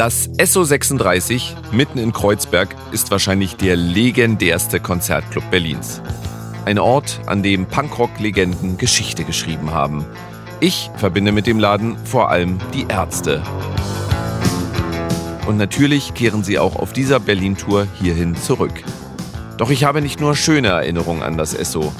Das SO 36 mitten in Kreuzberg ist wahrscheinlich der legendärste Konzertclub Berlins. Ein Ort, an dem Punkrock-Legenden Geschichte geschrieben haben. Ich verbinde mit dem Laden vor allem die Ärzte. Und natürlich kehren sie auch auf dieser Berlin-Tour hierhin zurück. Doch ich habe nicht nur schöne Erinnerungen an das SO.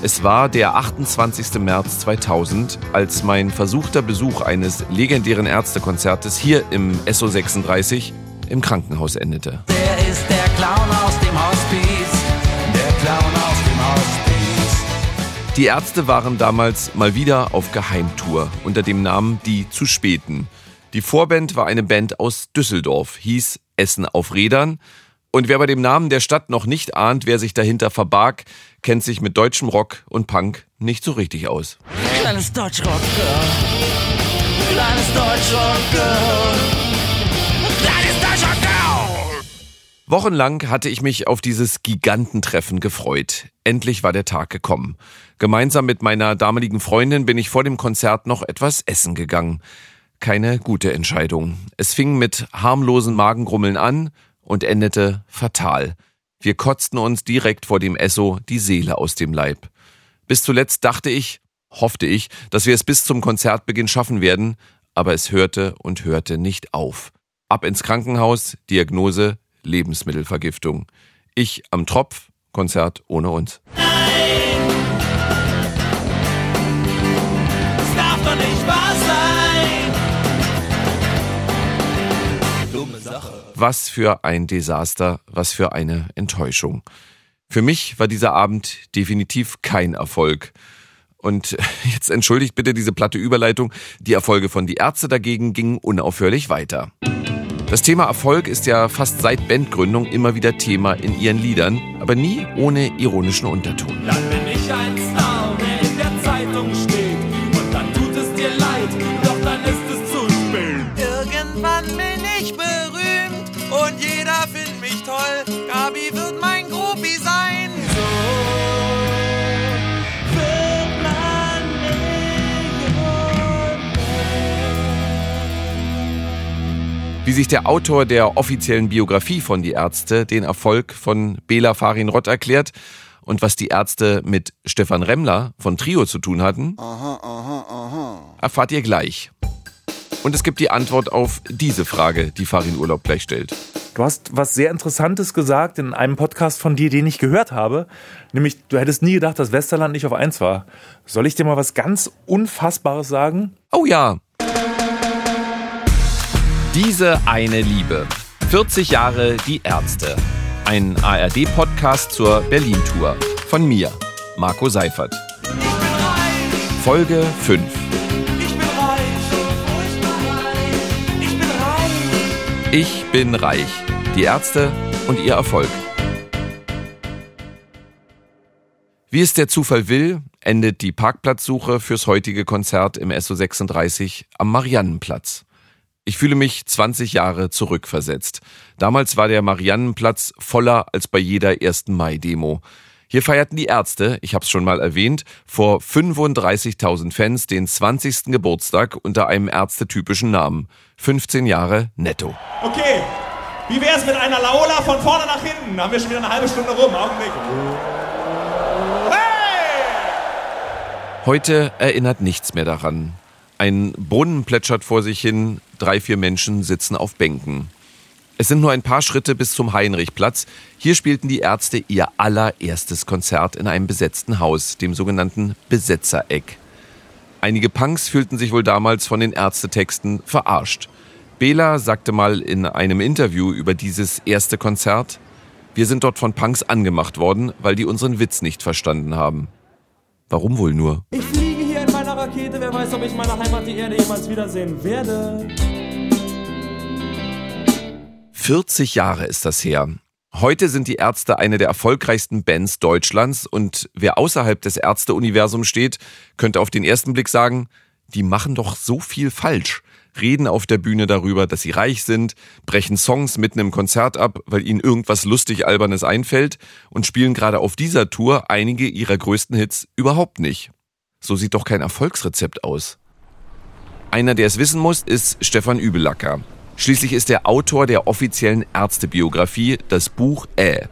Es war der 28. März 2000, als mein versuchter Besuch eines legendären Ärztekonzertes hier im SO 36 im Krankenhaus endete. Der ist der Clown aus dem Hospiz. Der Clown aus dem Hospiz. Die Ärzte waren damals mal wieder auf Geheimtour unter dem Namen Die zu Späten. Die Vorband war eine Band aus Düsseldorf, hieß Essen auf Rädern und wer bei dem Namen der Stadt noch nicht ahnt, wer sich dahinter verbarg, kennt sich mit deutschem Rock und Punk nicht so richtig aus. Kleines Deutschrock-Girl. Kleines Deutschrock-Girl. Kleines Deutschrock-Girl. Wochenlang hatte ich mich auf dieses Gigantentreffen gefreut. Endlich war der Tag gekommen. Gemeinsam mit meiner damaligen Freundin bin ich vor dem Konzert noch etwas essen gegangen. Keine gute Entscheidung. Es fing mit harmlosen Magengrummeln an, und endete fatal. Wir kotzten uns direkt vor dem Esso die Seele aus dem Leib. Bis zuletzt dachte ich, hoffte ich, dass wir es bis zum Konzertbeginn schaffen werden, aber es hörte und hörte nicht auf. Ab ins Krankenhaus, Diagnose Lebensmittelvergiftung. Ich am Tropf, Konzert ohne uns. Was für ein Desaster, was für eine Enttäuschung. Für mich war dieser Abend definitiv kein Erfolg. Und jetzt entschuldigt bitte diese platte Überleitung. Die Erfolge von Die Ärzte dagegen gingen unaufhörlich weiter. Das Thema Erfolg ist ja fast seit Bandgründung immer wieder Thema in ihren Liedern, aber nie ohne ironischen Unterton. Sich der Autor der offiziellen Biografie von Die Ärzte den Erfolg von Bela Farin Rott erklärt und was die Ärzte mit Stefan Remmler von Trio zu tun hatten, erfahrt ihr gleich. Und es gibt die Antwort auf diese Frage, die Farin Urlaub gleich stellt. Du hast was sehr Interessantes gesagt in einem Podcast von dir, den ich gehört habe. Nämlich, du hättest nie gedacht, dass Westerland nicht auf eins war. Soll ich dir mal was ganz Unfassbares sagen? Oh ja. Diese eine Liebe. 40 Jahre die Ärzte. Ein ARD-Podcast zur Berlin-Tour. Von mir, Marco Seifert. Folge 5. Ich bin reich, reich. Ich bin reich. Ich bin reich. Die Ärzte und ihr Erfolg. Wie es der Zufall will, endet die Parkplatzsuche fürs heutige Konzert im SO36 am Mariannenplatz. Ich fühle mich 20 Jahre zurückversetzt. Damals war der Mariannenplatz voller als bei jeder 1. Mai-Demo. Hier feierten die Ärzte, ich habe es schon mal erwähnt, vor 35.000 Fans den 20. Geburtstag unter einem ärztetypischen Namen. 15 Jahre netto. Okay, wie wär's mit einer Laola von vorne nach hinten? Da haben wir schon wieder eine halbe Stunde rum. Augenblick. Hey! Heute erinnert nichts mehr daran. Ein Brunnen plätschert vor sich hin, drei, vier Menschen sitzen auf Bänken. Es sind nur ein paar Schritte bis zum Heinrichplatz. Hier spielten die Ärzte ihr allererstes Konzert in einem besetzten Haus, dem sogenannten Besetzereck. Einige Punks fühlten sich wohl damals von den Ärztetexten verarscht. Bela sagte mal in einem Interview über dieses erste Konzert, wir sind dort von Punks angemacht worden, weil die unseren Witz nicht verstanden haben. Warum wohl nur? Rakete. Wer weiß, ob ich meine Heimat, die Erde, jemals wiedersehen werde. 40 Jahre ist das her. Heute sind die Ärzte eine der erfolgreichsten Bands Deutschlands und wer außerhalb des Ärzteuniversums steht, könnte auf den ersten Blick sagen, die machen doch so viel falsch. Reden auf der Bühne darüber, dass sie reich sind, brechen Songs mitten im Konzert ab, weil ihnen irgendwas lustig Albernes einfällt und spielen gerade auf dieser Tour einige ihrer größten Hits überhaupt nicht. So sieht doch kein Erfolgsrezept aus. Einer, der es wissen muss, ist Stefan Übelacker. Schließlich ist er Autor der offiziellen Ärztebiografie, das Buch Äh.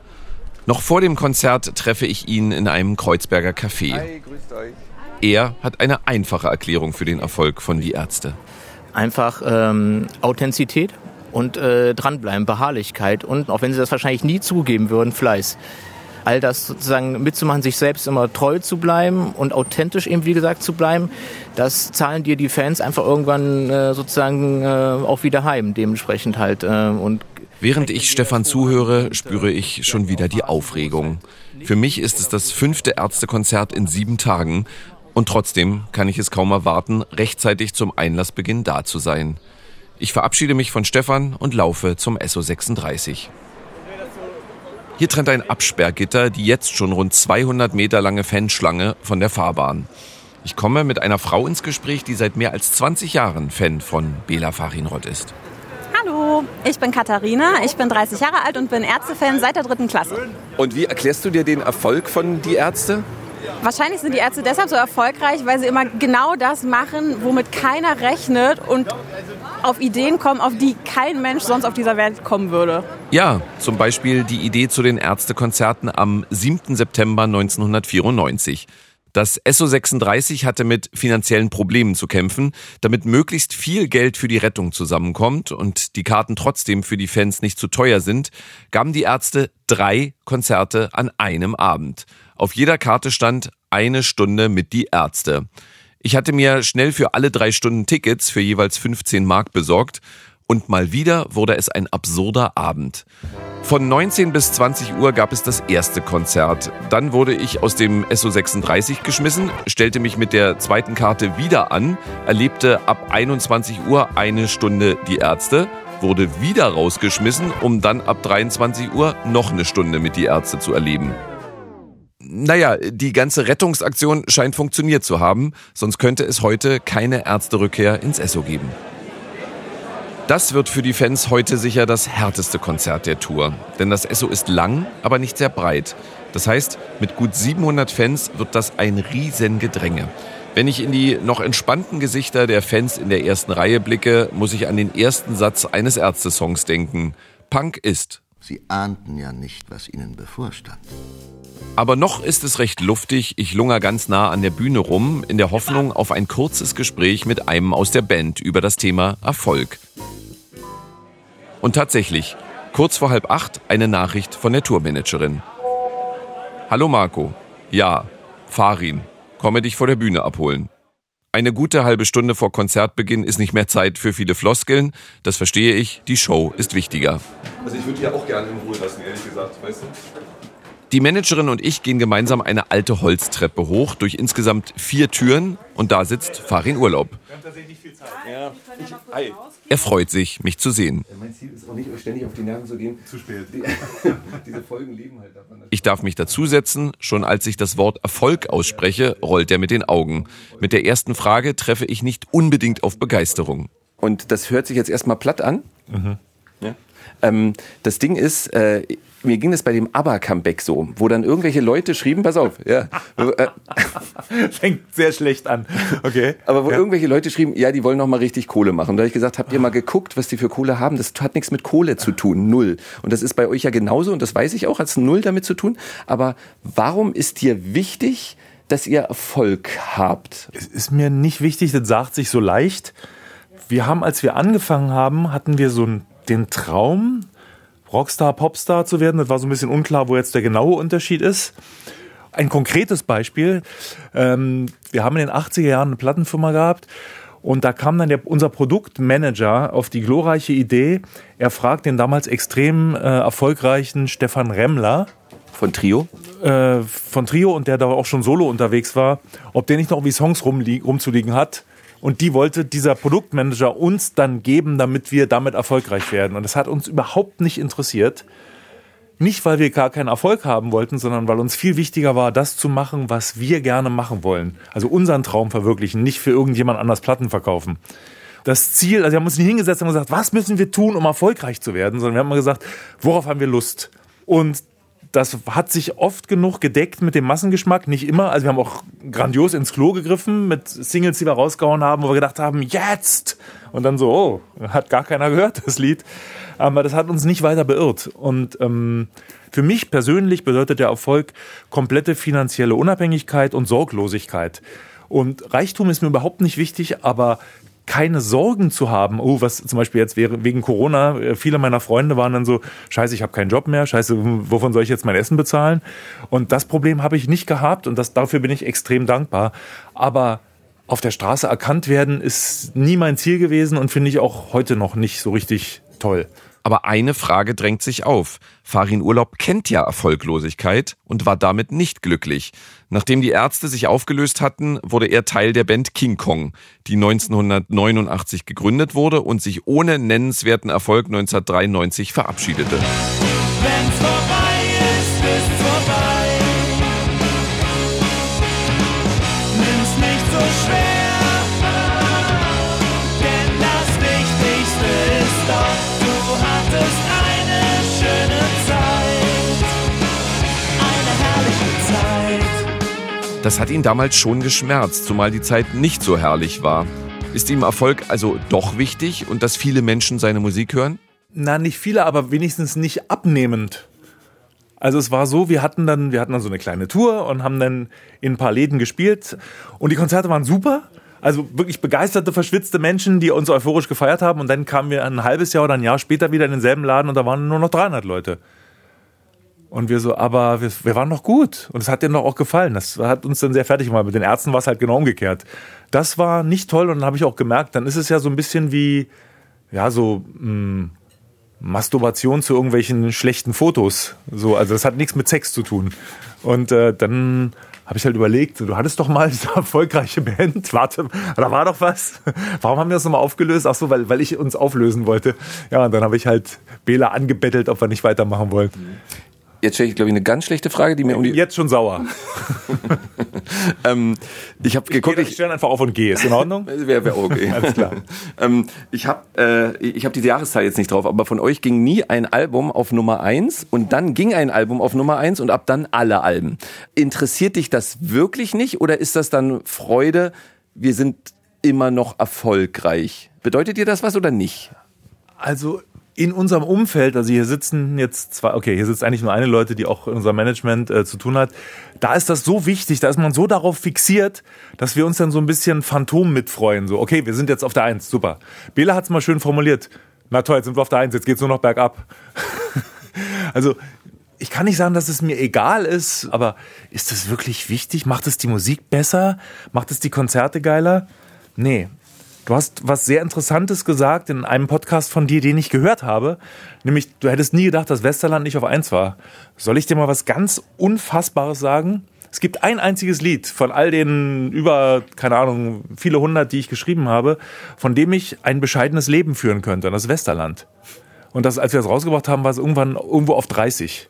Noch vor dem Konzert treffe ich ihn in einem Kreuzberger Café. Hi, grüßt euch. Er hat eine einfache Erklärung für den Erfolg von Die Ärzte. Einfach ähm, Authentizität und äh, dranbleiben, Beharrlichkeit und, auch wenn sie das wahrscheinlich nie zugeben würden, Fleiß. All das sozusagen mitzumachen, sich selbst immer treu zu bleiben und authentisch eben, wie gesagt, zu bleiben, das zahlen dir die Fans einfach irgendwann äh, sozusagen äh, auch wieder heim, dementsprechend halt. Äh, und Während ich Stefan zuhöre, spüre ich schon wieder die Aufregung. Für mich ist es das fünfte Ärztekonzert in sieben Tagen und trotzdem kann ich es kaum erwarten, rechtzeitig zum Einlassbeginn da zu sein. Ich verabschiede mich von Stefan und laufe zum SO36. Hier trennt ein Absperrgitter die jetzt schon rund 200 Meter lange Fanschlange von der Fahrbahn. Ich komme mit einer Frau ins Gespräch, die seit mehr als 20 Jahren Fan von Bela Farinrod ist. Hallo, ich bin Katharina, ich bin 30 Jahre alt und bin Ärztefan seit der dritten Klasse. Und wie erklärst du dir den Erfolg von Die Ärzte? Wahrscheinlich sind die Ärzte deshalb so erfolgreich, weil sie immer genau das machen, womit keiner rechnet und auf Ideen kommen, auf die kein Mensch sonst auf dieser Welt kommen würde. Ja, zum Beispiel die Idee zu den Ärztekonzerten am 7. September 1994. Das SO36 hatte mit finanziellen Problemen zu kämpfen, damit möglichst viel Geld für die Rettung zusammenkommt und die Karten trotzdem für die Fans nicht zu teuer sind, gaben die Ärzte drei Konzerte an einem Abend. Auf jeder Karte stand eine Stunde mit die Ärzte. Ich hatte mir schnell für alle drei Stunden Tickets für jeweils 15 Mark besorgt und mal wieder wurde es ein absurder Abend. Von 19 bis 20 Uhr gab es das erste Konzert. Dann wurde ich aus dem SO36 geschmissen, stellte mich mit der zweiten Karte wieder an, erlebte ab 21 Uhr eine Stunde die Ärzte, wurde wieder rausgeschmissen, um dann ab 23 Uhr noch eine Stunde mit die Ärzte zu erleben. Naja, die ganze Rettungsaktion scheint funktioniert zu haben, sonst könnte es heute keine Ärzterückkehr ins SO geben. Das wird für die Fans heute sicher das härteste Konzert der Tour. Denn das SO ist lang, aber nicht sehr breit. Das heißt, mit gut 700 Fans wird das ein Riesengedränge. Wenn ich in die noch entspannten Gesichter der Fans in der ersten Reihe blicke, muss ich an den ersten Satz eines Ärzte-Songs denken. Punk ist. Sie ahnten ja nicht, was ihnen bevorstand. Aber noch ist es recht luftig. Ich lunger ganz nah an der Bühne rum, in der Hoffnung auf ein kurzes Gespräch mit einem aus der Band über das Thema Erfolg. Und tatsächlich, kurz vor halb acht eine Nachricht von der Tourmanagerin. Hallo Marco. Ja, Farin. Komme dich vor der Bühne abholen. Eine gute halbe Stunde vor Konzertbeginn ist nicht mehr Zeit für viele Floskeln. Das verstehe ich. Die Show ist wichtiger. Also ich würde die auch gerne in Ruhe lassen, ehrlich gesagt, weißt du? Die Managerin und ich gehen gemeinsam eine alte Holztreppe hoch durch insgesamt vier Türen und da sitzt Farin Urlaub. Ja. Ich, hi. Er freut sich, mich zu sehen. Mein Ziel ist auch nicht, euch ständig auf die Nerven zu gehen. Zu spät. Die, diese Folgen leben halt davon. Ich darf mich dazusetzen. Schon als ich das Wort Erfolg ausspreche, rollt er mit den Augen. Mit der ersten Frage treffe ich nicht unbedingt auf Begeisterung. Und das hört sich jetzt erstmal platt an. Ja. Ähm, das Ding ist, äh, mir ging es bei dem ABBA-Comeback so, wo dann irgendwelche Leute schrieben, pass auf, ja, äh, Fängt sehr schlecht an. Okay. aber wo irgendwelche Leute schrieben, ja, die wollen noch mal richtig Kohle machen. Da habe ich gesagt, habt ihr mal geguckt, was die für Kohle haben? Das hat nichts mit Kohle zu tun, null. Und das ist bei euch ja genauso und das weiß ich auch, hat null damit zu tun. Aber warum ist dir wichtig, dass ihr Erfolg habt? Es ist mir nicht wichtig, das sagt sich so leicht. Wir haben, als wir angefangen haben, hatten wir so einen- den Traum, Rockstar, Popstar zu werden. Das war so ein bisschen unklar, wo jetzt der genaue Unterschied ist. Ein konkretes Beispiel. Ähm, wir haben in den 80er Jahren eine Plattenfirma gehabt und da kam dann der, unser Produktmanager auf die glorreiche Idee, er fragt den damals extrem äh, erfolgreichen Stefan Remmler, Von Trio? äh, von Trio und der da auch schon solo unterwegs war, ob der nicht noch irgendwie Songs rumzuliegen hat. Und die wollte dieser Produktmanager uns dann geben, damit wir damit erfolgreich werden. Und das hat uns überhaupt nicht interessiert. Nicht, weil wir gar keinen Erfolg haben wollten, sondern weil uns viel wichtiger war, das zu machen, was wir gerne machen wollen. Also unseren Traum verwirklichen, nicht für irgendjemand anders Platten verkaufen. Das Ziel, also wir haben uns nicht hingesetzt und gesagt, was müssen wir tun, um erfolgreich zu werden, sondern wir haben mal gesagt, worauf haben wir Lust? Und das hat sich oft genug gedeckt mit dem Massengeschmack, nicht immer. Also wir haben auch grandios ins Klo gegriffen mit Singles, die wir rausgehauen haben, wo wir gedacht haben, jetzt! Und dann so, oh, hat gar keiner gehört, das Lied. Aber das hat uns nicht weiter beirrt. Und ähm, für mich persönlich bedeutet der Erfolg komplette finanzielle Unabhängigkeit und Sorglosigkeit. Und Reichtum ist mir überhaupt nicht wichtig, aber keine Sorgen zu haben, oh, was zum Beispiel jetzt wäre wegen Corona, äh, viele meiner Freunde waren dann so, scheiße, ich habe keinen Job mehr, scheiße, wovon soll ich jetzt mein Essen bezahlen? Und das Problem habe ich nicht gehabt und das, dafür bin ich extrem dankbar. Aber auf der Straße erkannt werden ist nie mein Ziel gewesen und finde ich auch heute noch nicht so richtig toll. Aber eine Frage drängt sich auf. Farin Urlaub kennt ja Erfolglosigkeit und war damit nicht glücklich. Nachdem die Ärzte sich aufgelöst hatten, wurde er Teil der Band King Kong, die 1989 gegründet wurde und sich ohne nennenswerten Erfolg 1993 verabschiedete. Das hat ihn damals schon geschmerzt, zumal die Zeit nicht so herrlich war. Ist ihm Erfolg also doch wichtig und dass viele Menschen seine Musik hören? Na, nicht viele, aber wenigstens nicht abnehmend. Also es war so, wir hatten dann, wir hatten dann so eine kleine Tour und haben dann in ein paar Läden gespielt und die Konzerte waren super. Also wirklich begeisterte, verschwitzte Menschen, die uns euphorisch gefeiert haben und dann kamen wir ein halbes Jahr oder ein Jahr später wieder in denselben Laden und da waren nur noch 300 Leute. Und wir so, aber wir, wir waren noch gut und es hat denen doch auch gefallen. Das hat uns dann sehr fertig gemacht. Mit den Ärzten war es halt genau umgekehrt. Das war nicht toll und dann habe ich auch gemerkt, dann ist es ja so ein bisschen wie, ja, so mh, Masturbation zu irgendwelchen schlechten Fotos. So, also das hat nichts mit Sex zu tun. Und äh, dann habe ich halt überlegt, du hattest doch mal diese erfolgreiche Band, warte, da war doch was. Warum haben wir das nochmal aufgelöst? Ach so, weil, weil ich uns auflösen wollte. Ja, und dann habe ich halt Bela angebettelt, ob wir nicht weitermachen wollten. Jetzt stelle ich, glaube ich, eine ganz schlechte Frage, die mir um die. Jetzt schon sauer. ähm, ich habe geguckt, ich stelle einfach auf und gehe. Ist in Ordnung? Wäre wär okay. Alles klar. ähm, ich habe äh, ich hab diese Jahreszahl jetzt nicht drauf, aber von euch ging nie ein Album auf Nummer eins und dann ging ein Album auf Nummer eins und ab dann alle Alben. Interessiert dich das wirklich nicht oder ist das dann Freude? Wir sind immer noch erfolgreich. Bedeutet dir das was oder nicht? Also in unserem Umfeld, also hier sitzen jetzt zwei, okay, hier sitzt eigentlich nur eine Leute, die auch in unserem Management äh, zu tun hat. Da ist das so wichtig, da ist man so darauf fixiert, dass wir uns dann so ein bisschen Phantom mitfreuen. So, okay, wir sind jetzt auf der Eins, super. Bela hat's mal schön formuliert. Na toll, jetzt sind wir auf der Eins, jetzt geht's nur noch bergab. also ich kann nicht sagen, dass es mir egal ist, aber ist das wirklich wichtig? Macht es die Musik besser? Macht es die Konzerte geiler? Nee, Du hast was sehr Interessantes gesagt in einem Podcast von dir, den ich gehört habe. Nämlich, du hättest nie gedacht, dass Westerland nicht auf eins war. Soll ich dir mal was ganz Unfassbares sagen? Es gibt ein einziges Lied von all den über, keine Ahnung, viele hundert, die ich geschrieben habe, von dem ich ein bescheidenes Leben führen könnte. Und das ist Westerland. Und das, als wir das rausgebracht haben, war es irgendwann irgendwo auf 30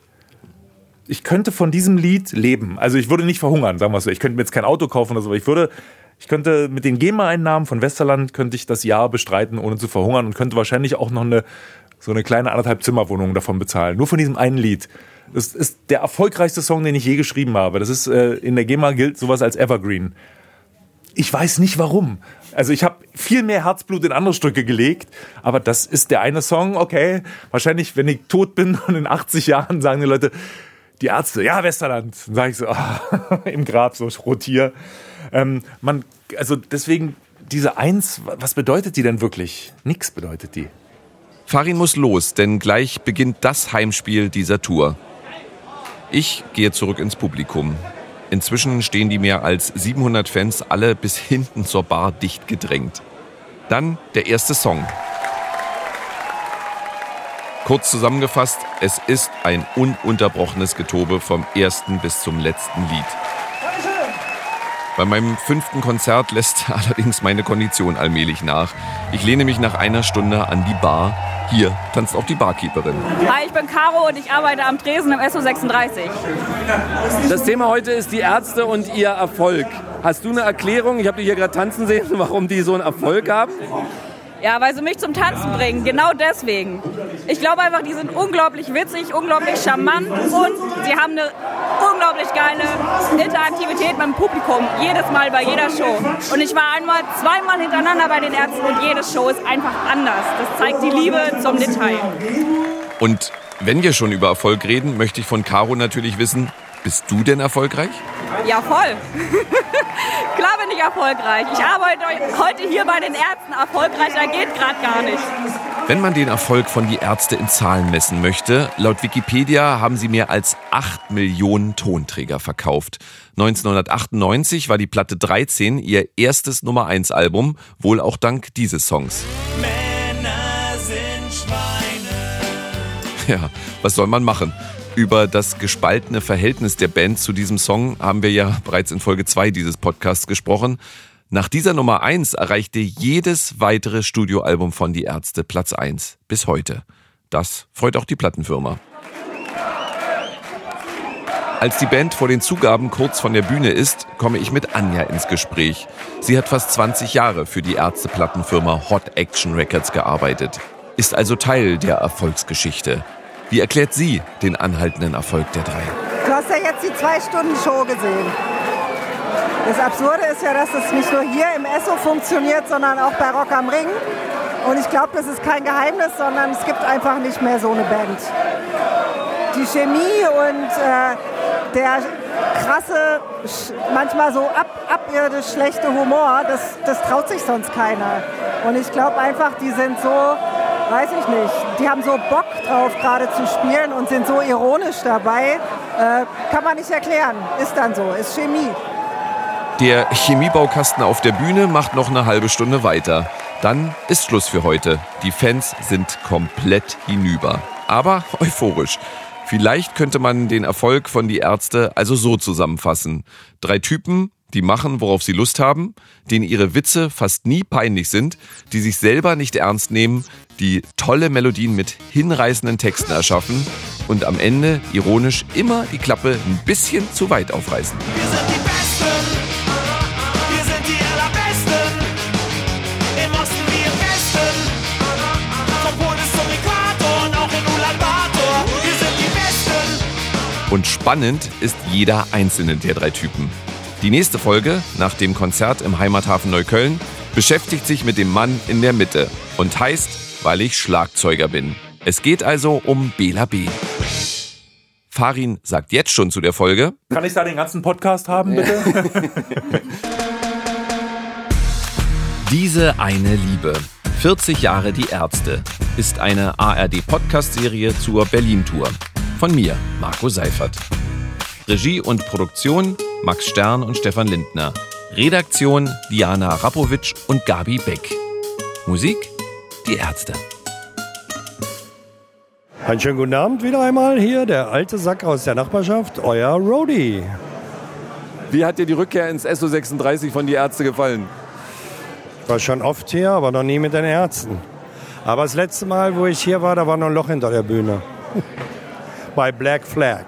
ich könnte von diesem Lied leben. Also ich würde nicht verhungern, sagen wir so. Ich könnte mir jetzt kein Auto kaufen oder so, aber ich würde ich könnte mit den GEMA-Einnahmen von Westerland könnte ich das Jahr bestreiten, ohne zu verhungern und könnte wahrscheinlich auch noch eine so eine kleine anderthalb Zimmerwohnung davon bezahlen. Nur von diesem einen Lied. Das ist der erfolgreichste Song, den ich je geschrieben habe. Das ist äh, in der GEMA gilt sowas als Evergreen. Ich weiß nicht warum. Also ich habe viel mehr Herzblut in andere Stücke gelegt, aber das ist der eine Song, okay. Wahrscheinlich, wenn ich tot bin und in 80 Jahren sagen die Leute, die Ärzte, ja, Westerland. Dann sage ich so, ah, im Grab so rotier. Ähm, man, also deswegen, diese Eins, was bedeutet die denn wirklich? Nix bedeutet die. Farin muss los, denn gleich beginnt das Heimspiel dieser Tour. Ich gehe zurück ins Publikum. Inzwischen stehen die mehr als 700 Fans alle bis hinten zur Bar dicht gedrängt. Dann der erste Song. Kurz zusammengefasst, es ist ein ununterbrochenes Getobe vom ersten bis zum letzten Lied. Bei meinem fünften Konzert lässt allerdings meine Kondition allmählich nach. Ich lehne mich nach einer Stunde an die Bar. Hier tanzt auch die Barkeeperin. Hi, ich bin Caro und ich arbeite am Tresen im SO36. Das Thema heute ist die Ärzte und ihr Erfolg. Hast du eine Erklärung? Ich habe dich hier gerade tanzen sehen, warum die so einen Erfolg haben? Ja, weil sie mich zum Tanzen bringen. Genau deswegen. Ich glaube einfach, die sind unglaublich witzig, unglaublich charmant und sie haben eine unglaublich geile Interaktivität mit dem Publikum. Jedes Mal bei jeder Show. Und ich war einmal, zweimal hintereinander bei den Ärzten und jede Show ist einfach anders. Das zeigt die Liebe zum Detail. Und wenn wir schon über Erfolg reden, möchte ich von Caro natürlich wissen, bist du denn erfolgreich? Ja, voll. Klar bin ich erfolgreich. Ich arbeite heute hier bei den Ärzten. Erfolgreicher geht gerade gar nicht. Wenn man den Erfolg von die Ärzte in Zahlen messen möchte, laut Wikipedia haben sie mehr als 8 Millionen Tonträger verkauft. 1998 war die Platte 13 ihr erstes Nummer 1 Album, wohl auch dank dieses Songs. Männer sind Schweine. Ja, was soll man machen? Über das gespaltene Verhältnis der Band zu diesem Song haben wir ja bereits in Folge 2 dieses Podcasts gesprochen. Nach dieser Nummer 1 erreichte jedes weitere Studioalbum von Die Ärzte Platz 1 bis heute. Das freut auch die Plattenfirma. Als die Band vor den Zugaben kurz von der Bühne ist, komme ich mit Anja ins Gespräch. Sie hat fast 20 Jahre für die Ärzte-Plattenfirma Hot Action Records gearbeitet, ist also Teil der Erfolgsgeschichte. Wie erklärt sie den anhaltenden Erfolg der drei? Du hast ja jetzt die Zwei-Stunden-Show gesehen. Das Absurde ist ja, dass es nicht nur hier im Esso funktioniert, sondern auch bei Rock am Ring. Und ich glaube, das ist kein Geheimnis, sondern es gibt einfach nicht mehr so eine Band. Die Chemie und äh, der krasse, manchmal so ab, abirdisch schlechte Humor, das, das traut sich sonst keiner. Und ich glaube einfach, die sind so, weiß ich nicht, die haben so Bock drauf, gerade zu spielen und sind so ironisch dabei. Äh, kann man nicht erklären. Ist dann so, ist Chemie. Der Chemiebaukasten auf der Bühne macht noch eine halbe Stunde weiter. Dann ist Schluss für heute. Die Fans sind komplett hinüber. Aber euphorisch. Vielleicht könnte man den Erfolg von Die Ärzte also so zusammenfassen. Drei Typen, die machen, worauf sie Lust haben, denen ihre Witze fast nie peinlich sind, die sich selber nicht ernst nehmen, die tolle Melodien mit hinreißenden Texten erschaffen und am Ende ironisch immer die Klappe ein bisschen zu weit aufreißen. Wir sind die Allerbesten. Im Osten wie im Westen. Vom Pol bis zum Äquator und auch in Ulaanbaatar. Wir sind die Besten. Und spannend ist jeder einzelne der drei Typen. Die nächste Folge, nach dem Konzert im Heimathafen Neukölln, beschäftigt sich mit dem Mann in der Mitte und heißt, weil ich Schlagzeuger bin. Es geht also um Bela B. Farin sagt jetzt schon zu der Folge, Kann ich da den ganzen Podcast haben, bitte? Diese eine Liebe. 40 Jahre die Ärzte ist eine ARD-Podcast-Serie zur Berlin-Tour. Von mir, Marco Seifert. Regie und Produktion Max Stern und Stefan Lindner. Redaktion Diana Rapowitsch und Gabi Beck. Musik Die Ärzte. Einen schönen guten Abend wieder einmal hier, der alte Sack aus der Nachbarschaft, euer Roadie. Wie hat dir die Rückkehr ins SO 36 von die Ärzte gefallen? Ich war schon oft hier, aber noch nie mit den Ärzten. Aber das letzte Mal, wo ich hier war, da war noch ein Loch hinter der Bühne. Bei Black Flag.